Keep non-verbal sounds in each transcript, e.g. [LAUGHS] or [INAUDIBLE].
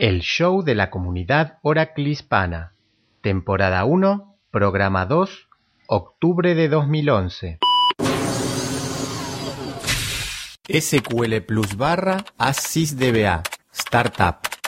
El show de la comunidad Oracle Hispana. Temporada 1, programa 2, octubre de 2011. SQL Plus barra ASYS-DBA. Startup.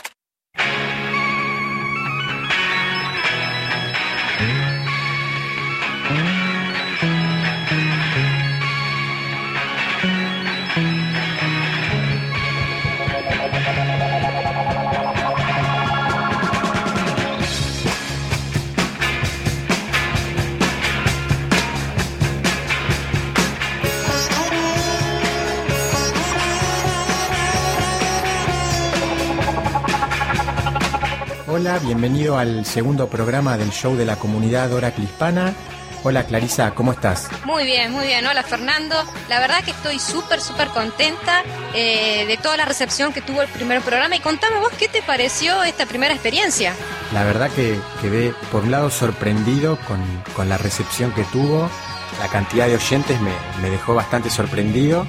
Bienvenido al segundo programa del show de la comunidad Oracle Hispana. Hola Clarisa, ¿cómo estás? Muy bien, muy bien. Hola Fernando. La verdad que estoy súper, súper contenta eh, de toda la recepción que tuvo el primer programa. Y contame vos, ¿qué te pareció esta primera experiencia? La verdad que quedé por un lado sorprendido con, con la recepción que tuvo. La cantidad de oyentes me, me dejó bastante sorprendido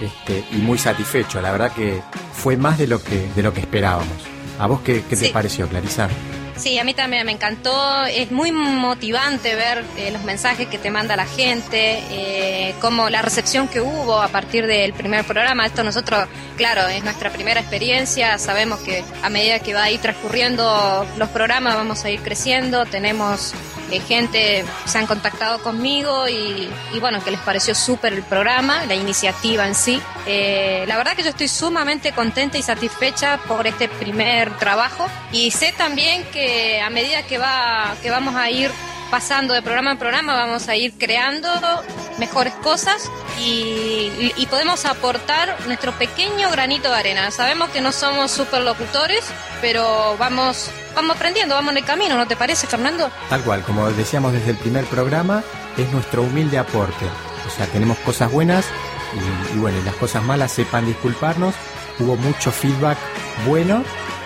este, y muy satisfecho. La verdad que fue más de lo que, de lo que esperábamos. ¿A vos qué, qué te Sí. pareció, Clarisa? Sí, a mí también me encantó. Es muy motivante ver eh, los mensajes que te manda la gente, eh, como la recepción que hubo a partir del primer programa. Esto nosotros, claro, es nuestra primera experiencia. Sabemos que a medida que va a ir transcurriendo los programas vamos a ir creciendo. Tenemos eh, gente, se han contactado conmigo y, bueno, que les pareció súper el programa, la iniciativa en sí. Eh, la verdad que yo estoy sumamente contenta y satisfecha por este primer trabajo y sé también que a medida que va que vamos a ir pasando de programa en programa vamos a ir creando mejores cosas y, podemos aportar nuestro pequeño granito de arena. Sabemos que no somos superlocutores, pero vamos vamos aprendiendo, vamos en el camino, ¿no te parece, Fernando? Tal cual, como decíamos desde el primer programa, es nuestro humilde aporte. O sea, tenemos cosas buenas y, y bueno, y las cosas malas sepan disculparnos. Hubo mucho feedback bueno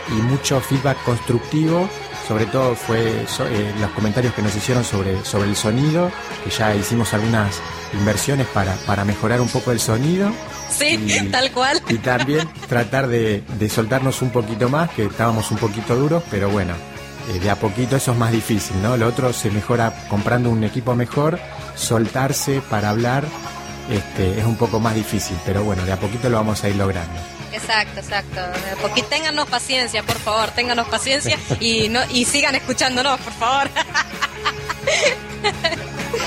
y mucho feedback constructivo. Sobre todo fue so- eh, los comentarios que nos hicieron sobre, sobre el sonido, que ya hicimos algunas inversiones para, para mejorar un poco el sonido. Sí, Y- tal cual. Y también tratar de, de soltarnos un poquito más, que estábamos un poquito duros, pero bueno, eh, de a poquito eso es más difícil, ¿no? Lo otro se mejora comprando un equipo mejor, soltarse para hablar este, es un poco más difícil, pero bueno, de a poquito lo vamos a ir logrando. Exacto, exacto. Porque ténganos paciencia, por favor, ténganos paciencia y no y sigan escuchándonos, por favor. [LAUGHS]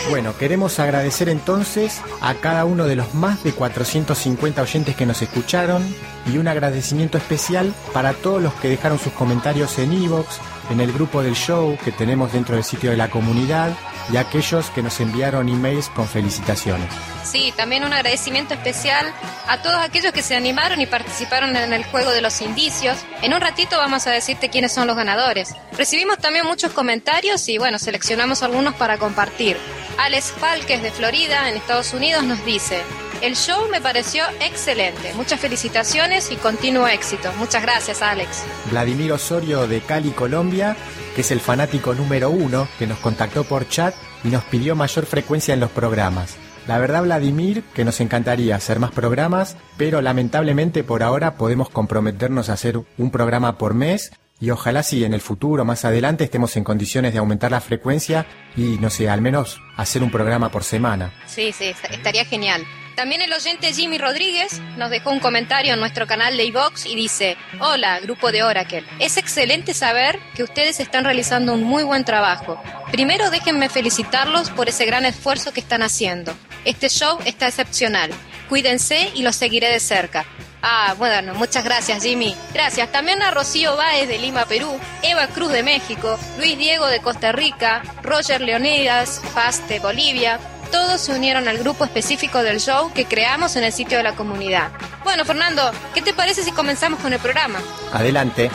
Bueno, queremos agradecer entonces a cada uno de los más de 450 oyentes que nos escucharon y un agradecimiento especial para todos los que dejaron sus comentarios en iVoox, en el grupo del show que tenemos dentro del sitio de la comunidad y aquellos que nos enviaron emails con felicitaciones. Sí, también un agradecimiento especial a todos aquellos que se animaron y participaron en el juego de los indicios. En un ratito vamos a decirte quiénes son los ganadores. Recibimos también muchos comentarios y bueno, seleccionamos algunos para compartir. Alex Falques de Florida, en Estados Unidos, nos dice, el show me pareció excelente. Muchas felicitaciones y continuo éxito. Muchas gracias, Alex. Vladimir Osorio de Cali, Colombia, que es el fanático número uno que nos contactó por chat y nos pidió mayor frecuencia en los programas. La verdad, Vladimir, que nos encantaría hacer más programas, pero lamentablemente por ahora podemos comprometernos a hacer un programa por mes y ojalá si en el futuro, más adelante, estemos en condiciones de aumentar la frecuencia y, no sé, al menos hacer un programa por semana. Sí, sí, estaría genial. También el oyente Jimmy Rodríguez nos dejó un comentario en nuestro canal de iVox y dice, hola, grupo de Oracle. Es excelente saber que ustedes están realizando un muy buen trabajo. Primero déjenme felicitarlos por ese gran esfuerzo que están haciendo. Este show está excepcional. Cuídense y los seguiré de cerca. Ah, bueno, muchas gracias Jimmy. Gracias también a Rocío Báez de Lima, Perú, Eva Cruz de México, Luis Diego de Costa Rica, Roger Leonidas Paz de Bolivia, todos se unieron al grupo específico del show que creamos en el sitio de la comunidad. Bueno, Fernando, ¿qué te parece si comenzamos con el programa? Adelante.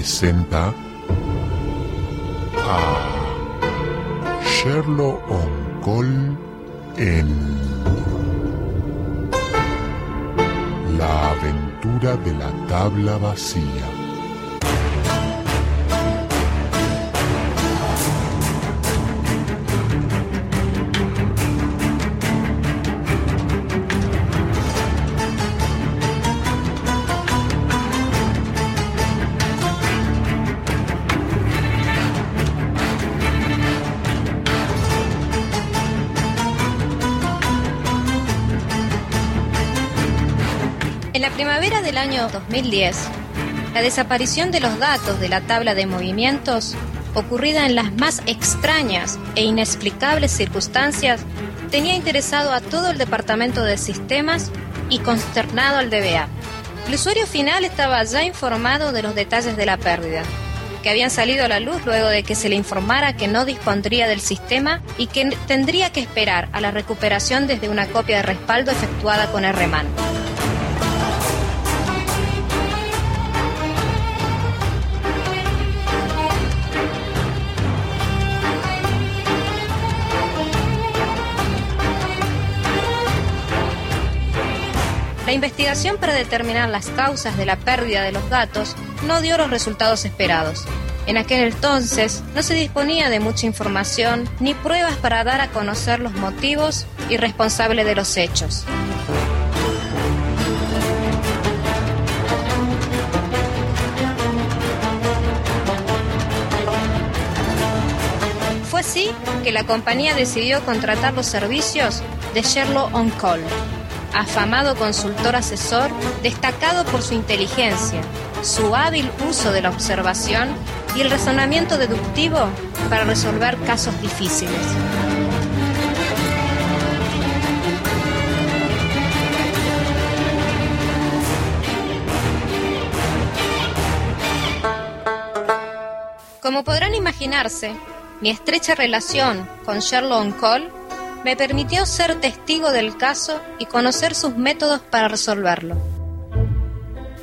Presenta a Sherlock Cole en La aventura de la tabla vacía. Año 2010, la desaparición de los datos de la tabla de movimientos, ocurrida en las más extrañas e inexplicables circunstancias, tenía interesado a todo el departamento de sistemas y consternado al DBA. El usuario final estaba ya informado de los detalles de la pérdida, que habían salido a la luz luego de que se le informara que no dispondría del sistema y que tendría que esperar a la recuperación desde una copia de respaldo efectuada con RMAN. La investigación para determinar las causas de la pérdida de los datos no dio los resultados esperados. En aquel entonces no se disponía de mucha información ni pruebas para dar a conocer los motivos y responsables de los hechos. Fue así que la compañía decidió contratar los servicios de Sherlock On Call afamado consultor asesor, destacado por su inteligencia, su hábil uso de la observación y el razonamiento deductivo para resolver casos difíciles. Como podrán imaginarse, mi estrecha relación con Sherlock Cole me permitió ser testigo del caso y conocer sus métodos para resolverlo.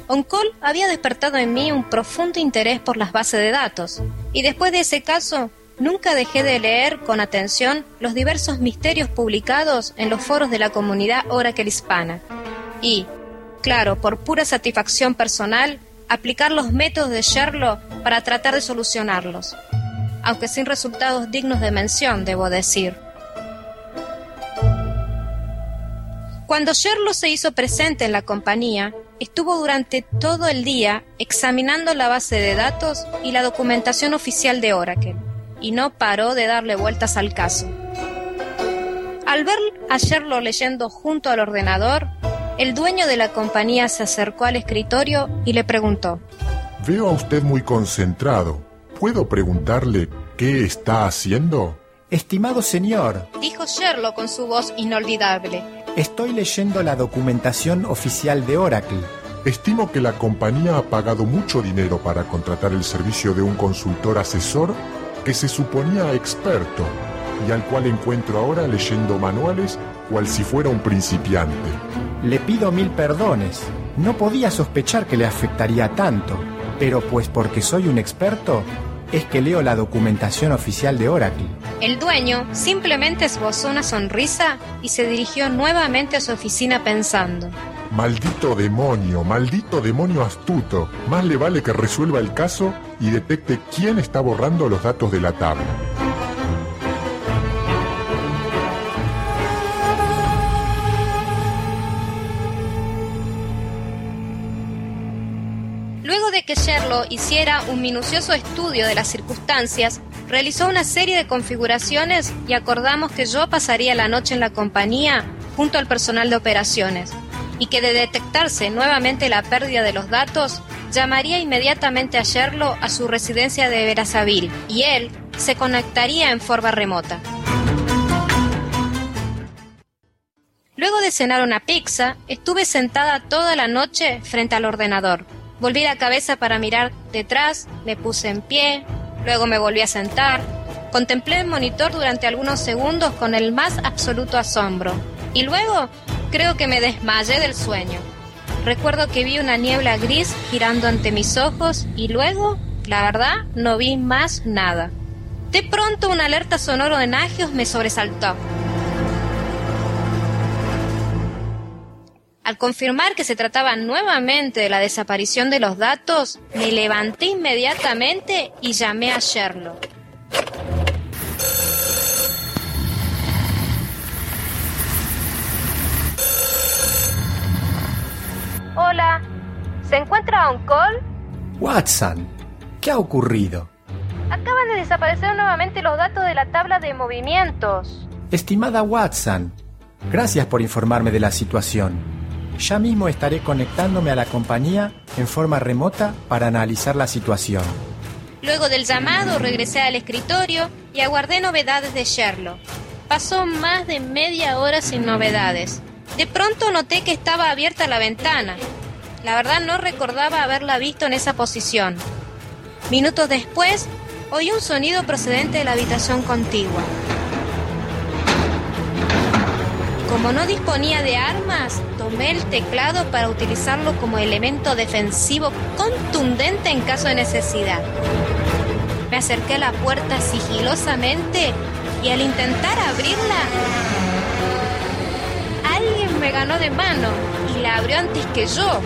Oncol había despertado en mí un profundo interés por las bases de datos, y después de ese caso nunca dejé de leer con atención los diversos misterios publicados en los foros de la comunidad Oracle hispana. Y, claro, por pura satisfacción personal, aplicar los métodos de Sherlock para tratar de solucionarlos, aunque sin resultados dignos de mención, debo decir. Cuando Sherlock se hizo presente en la compañía, estuvo durante todo el día examinando la base de datos y la documentación oficial de Oracle, y no paró de darle vueltas al caso. Al ver a Sherlock leyendo junto al ordenador, el dueño de la compañía se acercó al escritorio y le preguntó, Veo a usted muy concentrado. ¿Puedo preguntarle qué está haciendo? Estimado señor, dijo Sherlock con su voz inolvidable, Estoy leyendo la documentación oficial de Oracle. Estimo que la compañía ha pagado mucho dinero para contratar el servicio de un consultor asesor que se suponía experto y al cual encuentro ahora leyendo manuales cual si fuera un principiante. Le pido mil perdones. No podía sospechar que le afectaría tanto, pero pues porque soy un experto, es que leo la documentación oficial de Oracle. El dueño simplemente esbozó una sonrisa y se dirigió nuevamente a su oficina pensando. Maldito demonio, maldito demonio astuto. Más le vale que resuelva el caso y detecte quién está borrando los datos de la tabla. Hiciera un minucioso estudio de las circunstancias, realizó una serie de configuraciones y acordamos que yo pasaría la noche en la compañía junto al personal de operaciones y que de detectarse nuevamente la pérdida de los datos, llamaría inmediatamente a Sherlock a su residencia de Verazaville y él se conectaría en forma remota. Luego de cenar una pizza, estuve sentada toda la noche frente al ordenador. Volví la cabeza para mirar detrás, me puse en pie, luego me volví a sentar. Contemplé el monitor durante algunos segundos con el más absoluto asombro. Y luego creo que me desmayé del sueño. Recuerdo que vi una niebla gris girando ante mis ojos y luego, la verdad, no vi más nada. De pronto una alerta sonoro de Nagios me sobresaltó. Al confirmar que se trataba nuevamente de la desaparición de los datos, me levanté inmediatamente y llamé a Sherlock. Hola, ¿se encuentra on call? Watson, ¿qué ha ocurrido? Acaban de desaparecer nuevamente los datos de la tabla de movimientos. Estimada Watson, gracias por informarme de la situación. Ya mismo estaré conectándome a la compañía en forma remota para analizar la situación. Luego del llamado regresé al escritorio y aguardé novedades de Sherlock. Pasó más de media hora sin novedades. De pronto noté que estaba abierta la ventana. La verdad no recordaba haberla visto en esa posición. Minutos después, oí un sonido procedente de la habitación contigua. Como no disponía de armas, tomé el teclado para utilizarlo como elemento defensivo contundente en caso de necesidad. Me acerqué a la puerta sigilosamente y al intentar abrirla, alguien me ganó de mano y la abrió antes que yo.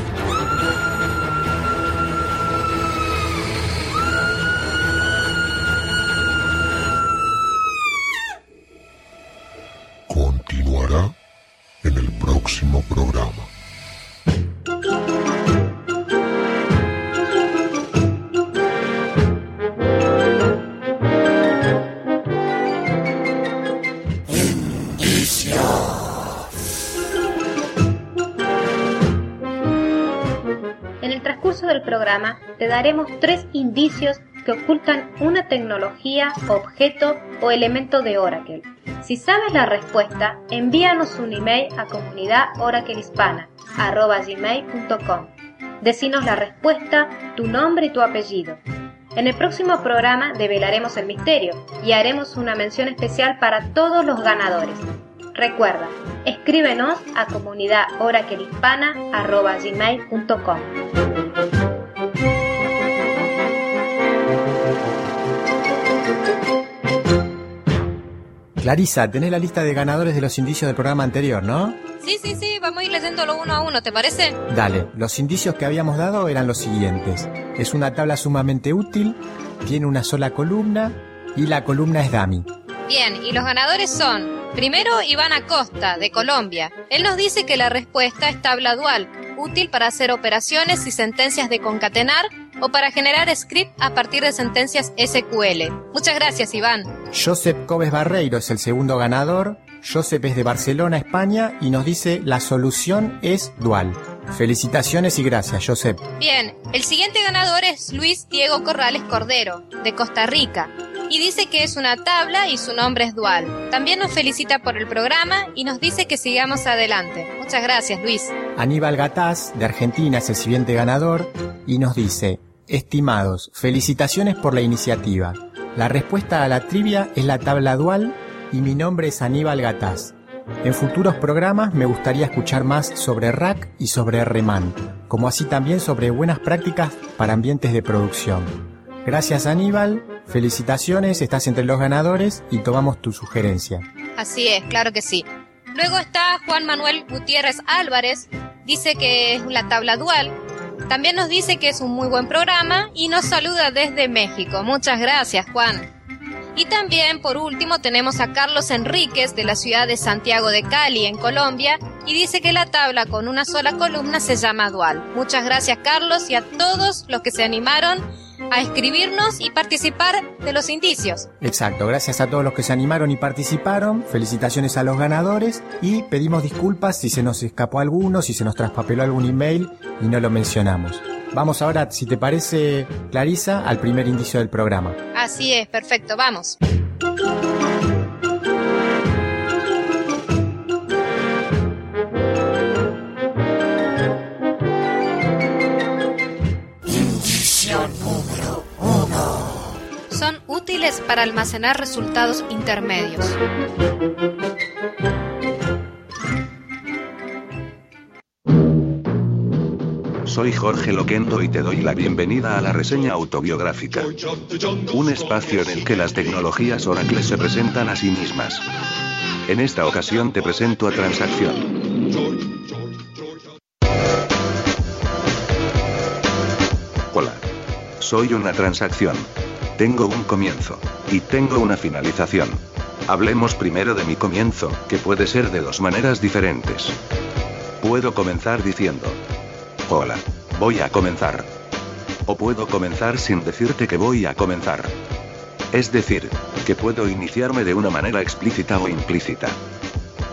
Programa te daremos tres indicios que ocultan una tecnología, objeto o elemento de Oracle. Si sabes la respuesta, envíanos un email a comunidadoraclehispana.com. Decinos la respuesta, tu nombre y tu apellido. En el próximo programa develaremos el misterio y haremos una mención especial para todos los ganadores. Recuerda, escríbenos a comunidadoraclehispana.com. Clarisa, tenés la lista de ganadores de los indicios del programa anterior, ¿no? Sí, sí, sí, vamos a ir leyéndolo uno a uno, ¿te parece? Dale, los indicios que habíamos dado eran los siguientes. Es una tabla sumamente útil, tiene una sola columna y la columna es dummy. Bien, y los ganadores son, primero Iván Acosta, de Colombia. Él nos dice que la respuesta es tabla dual, útil para hacer operaciones y sentencias de concatenar o para generar script a partir de sentencias SQL. Muchas gracias, Iván. Josep Cobes Barreiro es el segundo ganador. Josep es de Barcelona, España, y nos dice la solución es dual. Felicitaciones y gracias, Josep. Bien, el siguiente ganador es Luis Diego Corrales Cordero, de Costa Rica, y dice que es una tabla y su nombre es dual. También nos felicita por el programa y nos dice que sigamos adelante. Muchas gracias, Luis. Aníbal Gataz, de Argentina, es el siguiente ganador y nos dice, estimados, felicitaciones por la iniciativa. La respuesta a la trivia es la tabla dual y mi nombre es Aníbal Gataz. En futuros programas me gustaría escuchar más sobre rack y sobre RMAN, como así también sobre buenas prácticas para ambientes de producción. Gracias Aníbal, felicitaciones, estás entre los ganadores y tomamos tu sugerencia. Así es, claro que sí. Luego está Juan Manuel Gutiérrez Álvarez, dice que es la tabla dual. También nos dice que es un muy buen programa y nos saluda desde México. Muchas gracias, Juan. Y también, por último, tenemos a Carlos Enríquez de la ciudad de Santiago de Cali, en Colombia, y dice que la tabla con una sola columna se llama dual. Muchas gracias Carlos y a todos los que se animaron a escribirnos y participar de los indicios. Exacto, gracias a todos los que se animaron y participaron, felicitaciones a los ganadores y pedimos disculpas si se nos escapó alguno, si se nos traspapeló algún email y no lo mencionamos. Vamos ahora, si te parece, Clarisa, al primer indicio del programa. Así es, perfecto, vamos. Para almacenar resultados intermedios. Soy Jorge Loquendo y te doy la bienvenida a la reseña autobiográfica. Un espacio en el que las tecnologías Oracle se presentan a sí mismas. En esta ocasión te presento a Transacción. Hola. Soy una transacción. Tengo un comienzo. Y tengo una finalización. Hablemos primero de mi comienzo, que puede ser de dos maneras diferentes. Puedo comenzar diciendo, Hola. Voy a comenzar. O puedo comenzar sin decirte que voy a comenzar. Es decir, que puedo iniciarme de una manera explícita o implícita.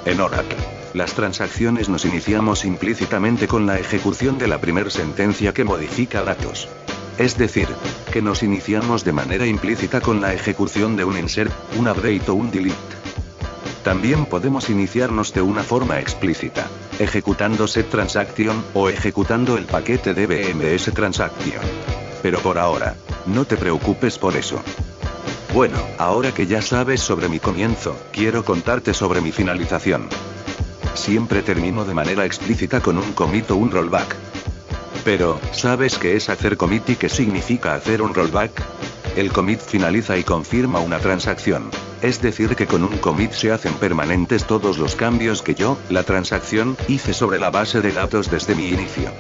En Oracle, las transacciones nos iniciamos implícitamente con la ejecución de la primera sentencia que modifica datos. Es decir, que nos iniciamos de manera implícita con la ejecución de un insert, un update o un delete. También podemos iniciarnos de una forma explícita, ejecutando set transaction, o ejecutando el paquete de transaction. Pero por ahora, no te preocupes por eso. Bueno, ahora que ya sabes sobre mi comienzo, quiero contarte sobre mi finalización. Siempre termino de manera explícita con un commit o un rollback. Pero, ¿sabes qué es hacer commit y qué significa hacer un rollback? El commit finaliza y confirma una transacción. Es decir, que con un commit se hacen permanentes todos los cambios que yo, la transacción, hice sobre la base de datos desde mi inicio.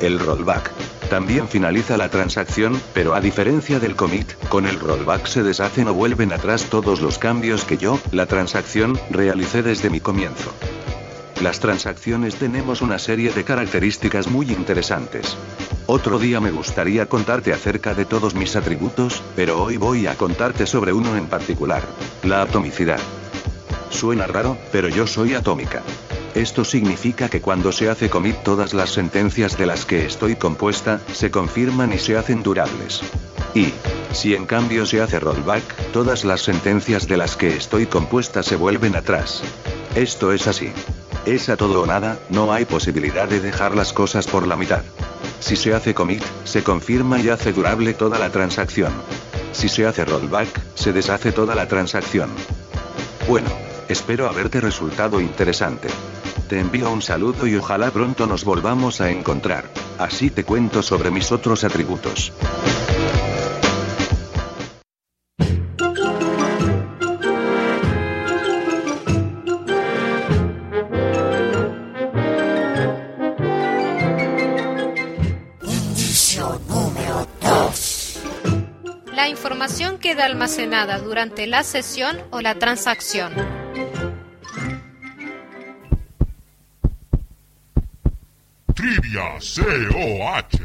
El rollback. También finaliza la transacción, pero a diferencia del commit, con el rollback se deshacen o vuelven atrás todos los cambios que yo, la transacción, realicé desde mi comienzo. Las transacciones tenemos una serie de características muy interesantes. Otro día me gustaría contarte acerca de todos mis atributos, pero hoy voy a contarte sobre uno en particular, la atomicidad. Suena raro, pero yo soy atómica. Esto significa que cuando se hace commit todas las sentencias de las que estoy compuesta, se confirman y se hacen durables. Y, si en cambio se hace rollback, todas las sentencias de las que estoy compuesta se vuelven atrás. Esto es así. Es a todo o nada, no hay posibilidad de dejar las cosas por la mitad. Si se hace commit, se confirma y hace durable toda la transacción. Si se hace rollback, se deshace toda la transacción. Bueno, espero haberte resultado interesante. Te envío un saludo y ojalá pronto nos volvamos a encontrar. Así te cuento sobre mis otros atributos. Información queda almacenada durante la sesión o la transacción. Trivia COH.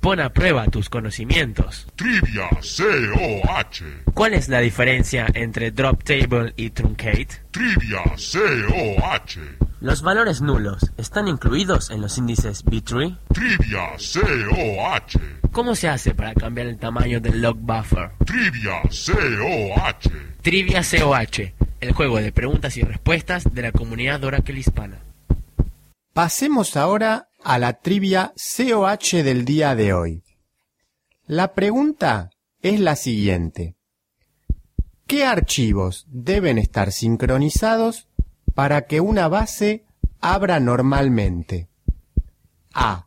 Pon a prueba tus conocimientos. Trivia COH. ¿Cuál es la diferencia entre drop table y truncate? Trivia COH. Los valores nulos están incluidos en los índices B-tree. Trivia COH. ¿Cómo se hace para cambiar el tamaño del log buffer? Trivia COH. Trivia COH, el juego de preguntas y respuestas de la comunidad Oracle hispana. Pasemos ahora a la trivia COH del día de hoy. La pregunta es la siguiente. ¿Qué archivos deben estar sincronizados para que una base abra normalmente? A.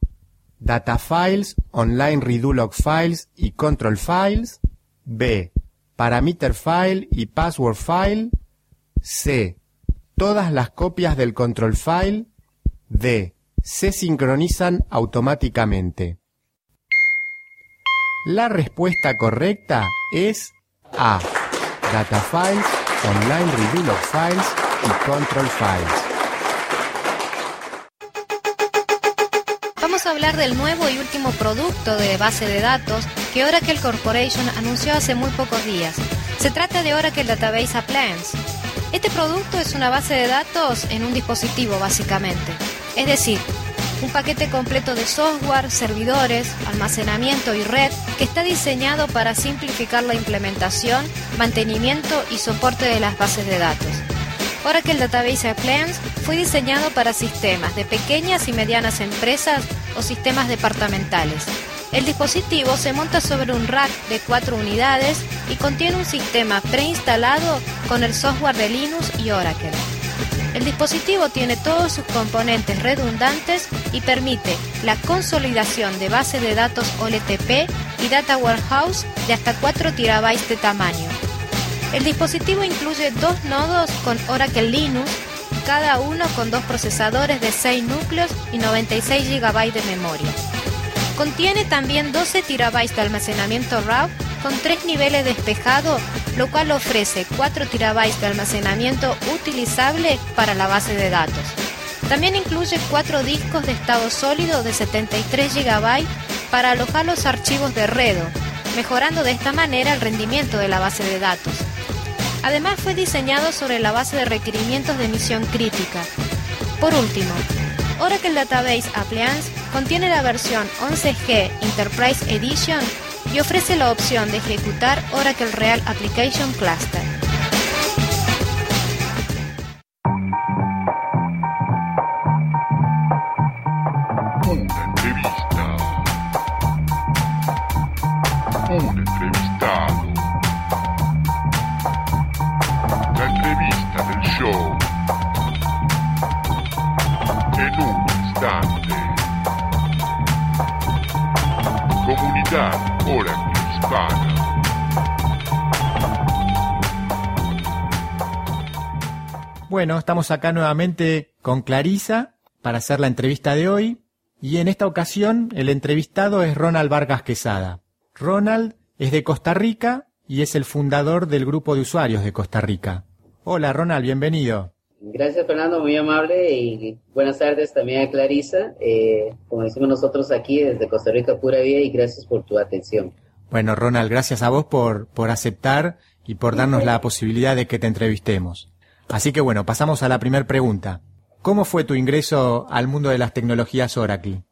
Data files, online redo log files y control files. B. Parameter file y password file. C. Todas las copias del control file. D. Se sincronizan automáticamente. La respuesta correcta es A. Data files, online redo log files control files. vamos a hablar del nuevo y último producto de base de datos que Oracle Corporation anunció hace muy pocos días. Se trata de Oracle Database Appliance. Este producto es una base de datos en un dispositivo básicamente. Es decir, un paquete completo de software, servidores, almacenamiento y red que está diseñado para simplificar la implementación, mantenimiento y soporte de las bases de datos. Oracle Database Appliance fue diseñado para sistemas de pequeñas y medianas empresas o sistemas departamentales. El dispositivo se monta sobre un rack de cuatro unidades y contiene un sistema preinstalado con el software de Linux y Oracle. El dispositivo tiene todos sus componentes redundantes y permite la consolidación de base de datos OLTP y Data Warehouse de hasta 4 TB de tamaño. El dispositivo incluye dos nodos con Oracle Linux, cada uno con dos procesadores de 6 núcleos y 96 GB de memoria. Contiene también 12 TB de almacenamiento RAW con tres niveles de despejado, lo cual ofrece 4 TB de almacenamiento utilizable para la base de datos. También incluye cuatro discos de estado sólido de 73 GB para alojar los archivos de Redo, mejorando de esta manera el rendimiento de la base de datos. Además fue diseñado sobre la base de requerimientos de misión crítica. Por último, Oracle Database Appliance contiene la versión 11G Enterprise Edition y ofrece la opción de ejecutar Oracle Real Application Cluster. Bueno, estamos acá nuevamente con Clarisa para hacer la entrevista de hoy y en esta ocasión el entrevistado es Ronald Vargas Quesada. Ronald es de Costa Rica y es el fundador del grupo de usuarios de Costa Rica. Hola Ronald, bienvenido. Gracias Fernando, muy amable y buenas tardes también a Clarisa, eh, como decimos nosotros aquí desde Costa Rica Pura Vida y gracias por tu atención. Bueno Ronald, gracias a vos por, por aceptar y por darnos la posibilidad de que te entrevistemos. Así que bueno, pasamos a la primera pregunta. ¿Cómo fue tu ingreso al mundo de las tecnologías Oracle?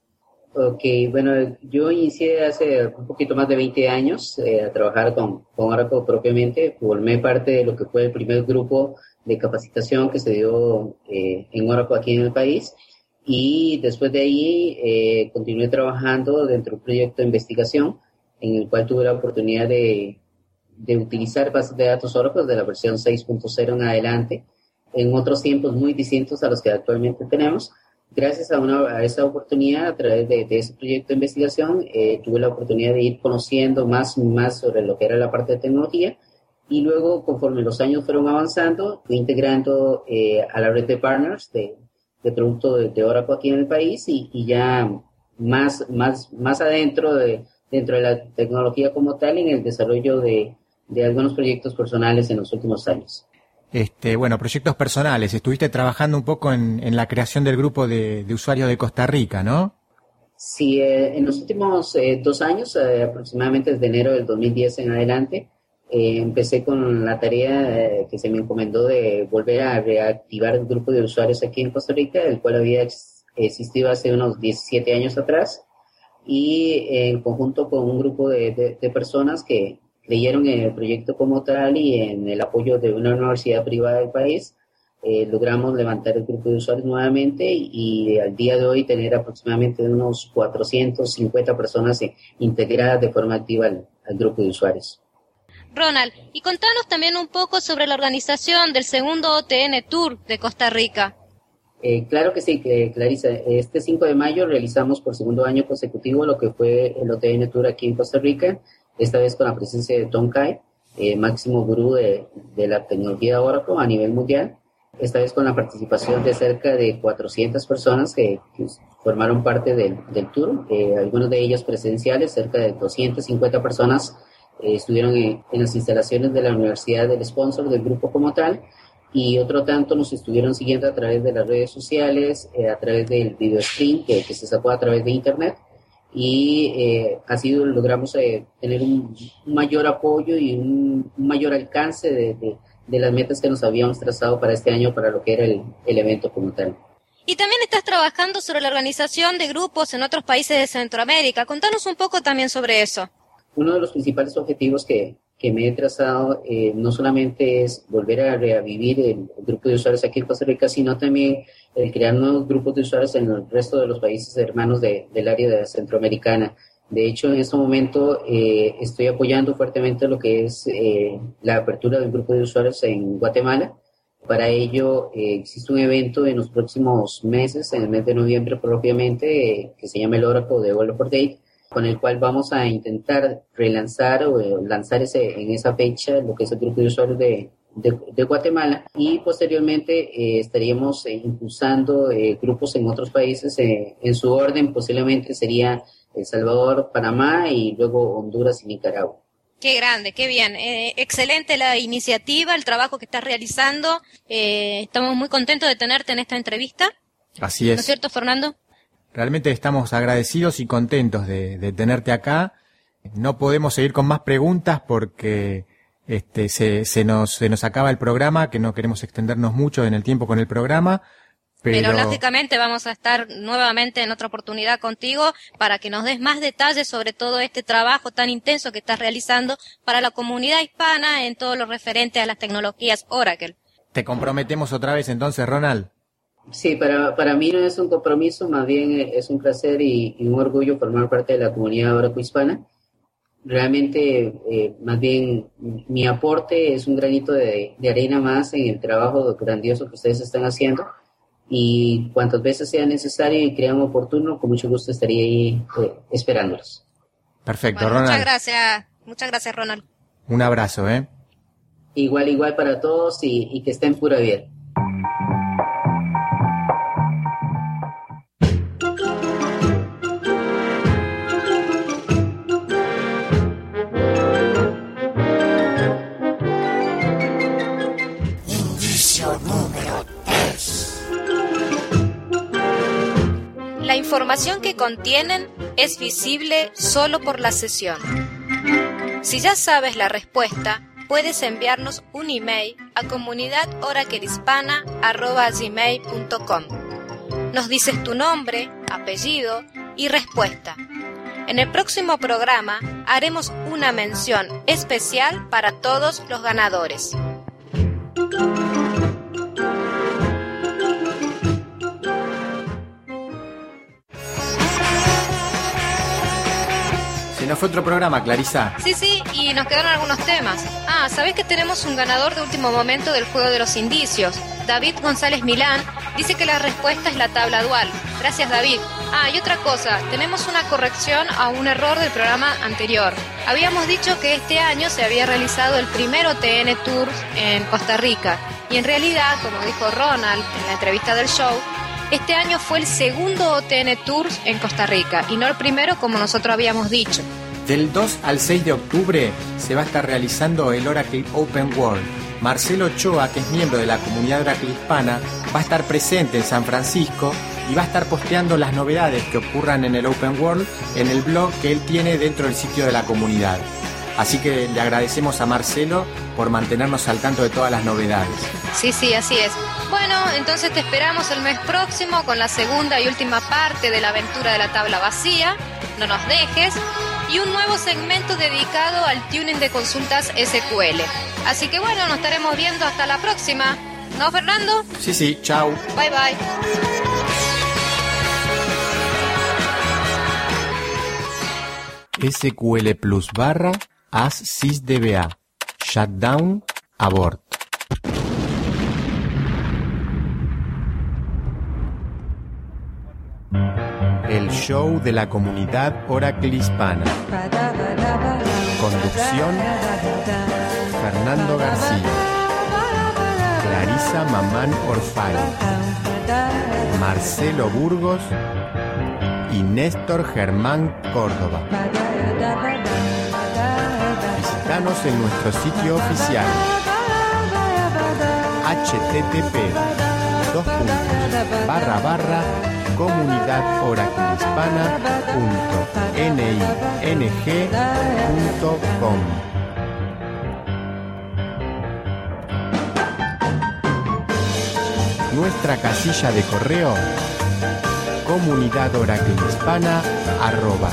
Ok, bueno, yo inicié hace un poquito más de 20 años eh, a trabajar con, con Oracle propiamente. Formé parte de lo que fue el primer grupo de capacitación que se dio eh, en Oracle aquí en el país. Y después de ahí eh, continué trabajando dentro de un proyecto de investigación en el cual tuve la oportunidad de, de utilizar bases de datos Oracle de la versión 6.0 en adelante, en otros tiempos muy distintos a los que actualmente tenemos. Gracias a, una, a esa oportunidad, a través de, de ese proyecto de investigación, eh, tuve la oportunidad de ir conociendo más, más sobre lo que era la parte de tecnología y luego, conforme los años fueron avanzando, fui integrando eh, a la red de partners de, de producto de, de, Oracle aquí en el país y, y ya más, más, más adentro de, dentro de la tecnología como tal en el desarrollo de, de algunos proyectos personales en los últimos años. Este, bueno, proyectos personales. Estuviste trabajando un poco en, en la creación del grupo de, de, usuarios de Costa Rica, ¿no? Sí, eh, en los últimos eh, dos años, eh, aproximadamente desde enero del 2010 en adelante, eh, empecé con la tarea que se me encomendó de volver a reactivar el grupo de usuarios aquí en Costa Rica, el cual había ex existido hace unos 17 años atrás, y en conjunto con un grupo de, de, de personas que, creyeron en el proyecto como tal y en el apoyo de una universidad privada del país, eh, logramos levantar el grupo de usuarios nuevamente y, al día de hoy tener aproximadamente unos 450 personas integradas de forma activa al, al grupo de usuarios. Ronald, y contanos también un poco sobre la organización del segundo OTN Tour de Costa Rica. Eh, claro que sí, que Clarisa. Este 5 de mayo realizamos por segundo año consecutivo lo que fue el OTN Tour aquí en Costa Rica esta vez con la presencia de Tom Kai, eh, máximo gurú de, de, la tecnología Oracle a nivel mundial, esta vez con la participación de cerca de 400 personas que, que formaron parte del, del tour, eh, algunos de ellos presenciales, cerca de 250 personas eh, estuvieron en, en, las instalaciones de la universidad del sponsor del grupo como tal, y otro tanto nos estuvieron siguiendo a través de las redes sociales, eh, a través del video stream que, que, se sacó a través de internet y eh, así logramos eh, tener un, mayor apoyo y un, mayor alcance de, de, de, las metas que nos habíamos trazado para este año, para lo que era el, el evento como tal. Y también estás trabajando sobre la organización de grupos en otros países de Centroamérica. Contanos un poco también sobre eso. Uno de los principales objetivos que, que me he trazado eh, no solamente es volver a revivir el, grupo de usuarios aquí en Costa Rica, sino también el crear nuevos grupos de usuarios en el resto de los países hermanos de, del área centroamericana. De hecho, en este momento eh, estoy apoyando fuertemente lo que es eh, la apertura del grupo de usuarios en Guatemala. Para ello eh, existe un evento en los próximos meses, en el mes de noviembre propiamente, eh, que se llama el Oracle de for Date, con el cual vamos a intentar relanzar o eh, lanzar ese, en esa fecha lo que es el grupo de usuarios de, de, Guatemala y posteriormente eh, estaríamos eh, impulsando grupos en otros países en su orden posiblemente sería El Salvador, Panamá y luego Honduras y Nicaragua. Qué grande, qué bien. excelente la iniciativa, el trabajo que estás realizando. estamos muy contentos de tenerte en esta entrevista. Así es. ¿No es cierto, Fernando? Realmente estamos agradecidos y contentos de, de tenerte acá. No podemos seguir con más preguntas porque este, se, se, nos, se nos acaba el programa, que no queremos extendernos mucho en el tiempo con el programa. Pero... pero... lógicamente vamos a estar nuevamente en otra oportunidad contigo para que nos des más detalles sobre todo este trabajo tan intenso que estás realizando para la comunidad hispana en todo lo referente a las tecnologías Oracle. Te comprometemos otra vez entonces, Ronald. Sí, para, para mí no es un compromiso, más bien es un placer y, y un orgullo formar parte de la comunidad hispana. Realmente, eh, más bien, mi aporte es un granito de, de, arena más en el trabajo grandioso que ustedes están haciendo. Y cuantas veces sea necesario y crean oportuno, con mucho gusto estaría ahí eh, esperándolos. Perfecto, bueno, Ronald. Muchas gracias, muchas gracias, Ronald. Un abrazo, ¿eh? Igual, igual para todos y, y que estén pura bien. Información que contienen es visible solo por la sesión. Si ya sabes la respuesta, puedes enviarnos un email a comunidadoraclehispana.com. Nos dices tu nombre, apellido y respuesta. En el próximo programa haremos una mención especial para todos los ganadores. Nos fue otro programa, Clarisa. Sí, sí, y nos quedaron algunos temas. Ah, ¿sabés que tenemos un ganador de último momento del juego de los indicios? David González Milán dice que la respuesta es la tabla dual. Gracias, David. Ah, y otra cosa, tenemos una corrección a un error del programa anterior. Habíamos dicho que este año se había realizado el primer OTN Tour en Costa Rica. Y en realidad, como dijo Ronald en la entrevista del show, este año fue el segundo OTN Tours en Costa Rica y no el primero como nosotros habíamos dicho. Del 2 al 6 de octubre se va a estar realizando el Oracle Open World. Marcelo Ochoa, que es miembro de la comunidad Oracle hispana, va a estar presente en San Francisco y va a estar posteando las novedades que ocurran en el Open World en el blog que él tiene dentro del sitio de la comunidad. Así que le agradecemos a Marcelo por mantenernos al tanto de todas las novedades. Sí, sí, así es. Bueno, entonces te esperamos el mes próximo con la segunda y última parte de la aventura de la tabla vacía. No nos dejes. Y un nuevo segmento dedicado al tuning de consultas SQL. Así que bueno, nos estaremos viendo hasta la próxima. ¿No, Fernando? Sí, sí, chao. Bye, bye. SQL Plus barra as sysdba. Shutdown abort. El show de la comunidad Oracle Hispana. Conducción Fernando García. Clarisa Mamán Orfay. Marcelo Burgos y Néstor Germán Córdoba. Visítanos en nuestro sitio oficial. Http dos puntos, barra barra comunidadoraclehispana.ning.com Nuestra casilla de correo comunidadoraclehispana arroba